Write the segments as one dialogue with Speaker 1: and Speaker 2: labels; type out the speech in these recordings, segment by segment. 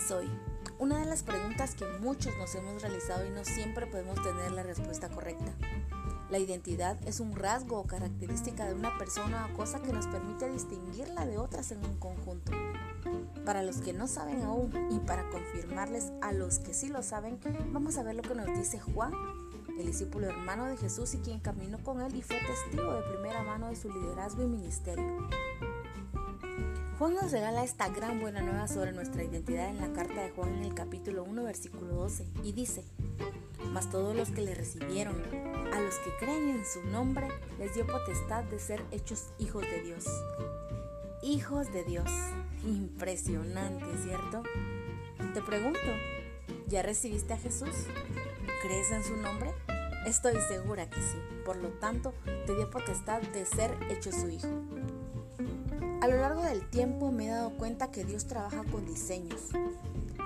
Speaker 1: soy? Una de las preguntas que muchos nos hemos realizado y no siempre podemos tener la respuesta correcta. La identidad es un rasgo o característica de una persona o cosa que nos permite distinguirla de otras en un conjunto. Para los que no saben aún y para confirmarles a los que sí lo saben, vamos a ver lo que nos dice Juan, el discípulo hermano de Jesús y quien caminó con él y fue testigo de primera mano de su liderazgo y ministerio. Juan nos regala esta gran buena nueva sobre nuestra identidad en la carta de Juan en el capítulo 1 versículo 12 y dice, mas todos los que le recibieron, a los que creen en su nombre, les dio potestad de ser hechos hijos de Dios. Hijos de Dios. Impresionante, ¿cierto? Te pregunto, ¿ya recibiste a Jesús? ¿Crees en su nombre? Estoy segura que sí. Por lo tanto, te dio potestad de ser hecho su hijo. Del tiempo me he dado cuenta que Dios trabaja con diseños.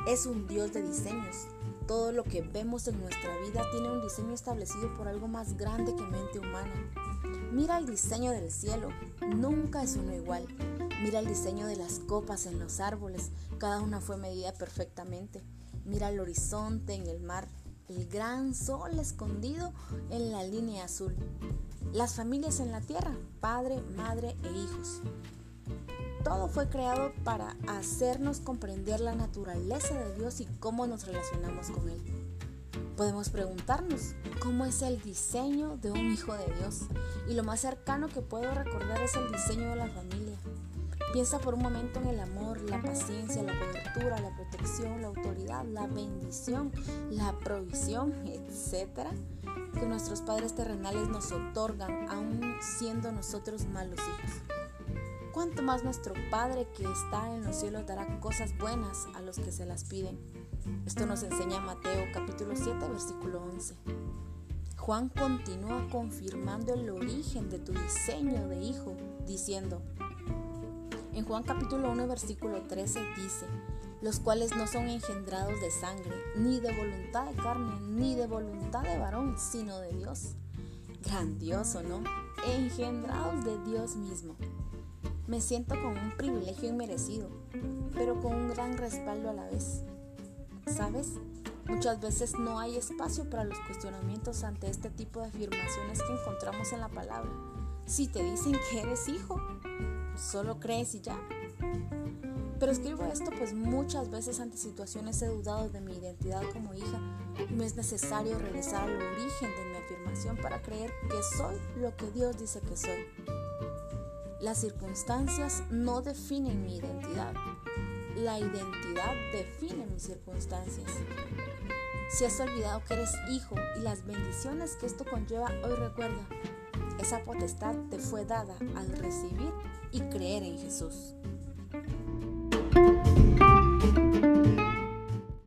Speaker 1: Es un Dios de diseños. Todo lo que vemos en nuestra vida tiene un diseño establecido por algo más grande que mente humana. Mira el diseño del cielo, nunca es uno igual. Mira el diseño de las copas en los árboles, cada una fue medida perfectamente. Mira el horizonte en el mar, el gran sol escondido en la línea azul. Las familias en la tierra, padre, madre e hijos. Todo fue creado para hacernos comprender la naturaleza de Dios y cómo nos relacionamos con Él. Podemos preguntarnos, ¿cómo es el diseño de un hijo de Dios? Y lo más cercano que puedo recordar es el diseño de la familia. Piensa por un momento en el amor, la paciencia, la cobertura, la protección, la autoridad, la bendición, la provisión, etc. que nuestros padres terrenales nos otorgan aún siendo nosotros malos hijos cuánto más nuestro Padre que está en los cielos dará cosas buenas a los que se las piden. Esto nos enseña Mateo capítulo 7 versículo 11. Juan continúa confirmando el origen de tu diseño de hijo, diciendo, en Juan capítulo 1 versículo 13 dice, los cuales no son engendrados de sangre, ni de voluntad de carne, ni de voluntad de varón, sino de Dios. Grandioso, ¿no? Engendrados de Dios mismo. Me siento con un privilegio inmerecido, pero con un gran respaldo a la vez. ¿Sabes? Muchas veces no hay espacio para los cuestionamientos ante este tipo de afirmaciones que encontramos en la palabra. Si te dicen que eres hijo, solo crees y ya. Pero escribo esto pues muchas veces ante situaciones he dudado de mi identidad como hija y me es necesario regresar al origen de mi afirmación para creer que soy lo que Dios dice que soy. Las circunstancias no definen mi identidad. La identidad define mis circunstancias. Si has olvidado que eres hijo y las bendiciones que esto conlleva, hoy recuerda, esa potestad te fue dada al recibir y creer en Jesús.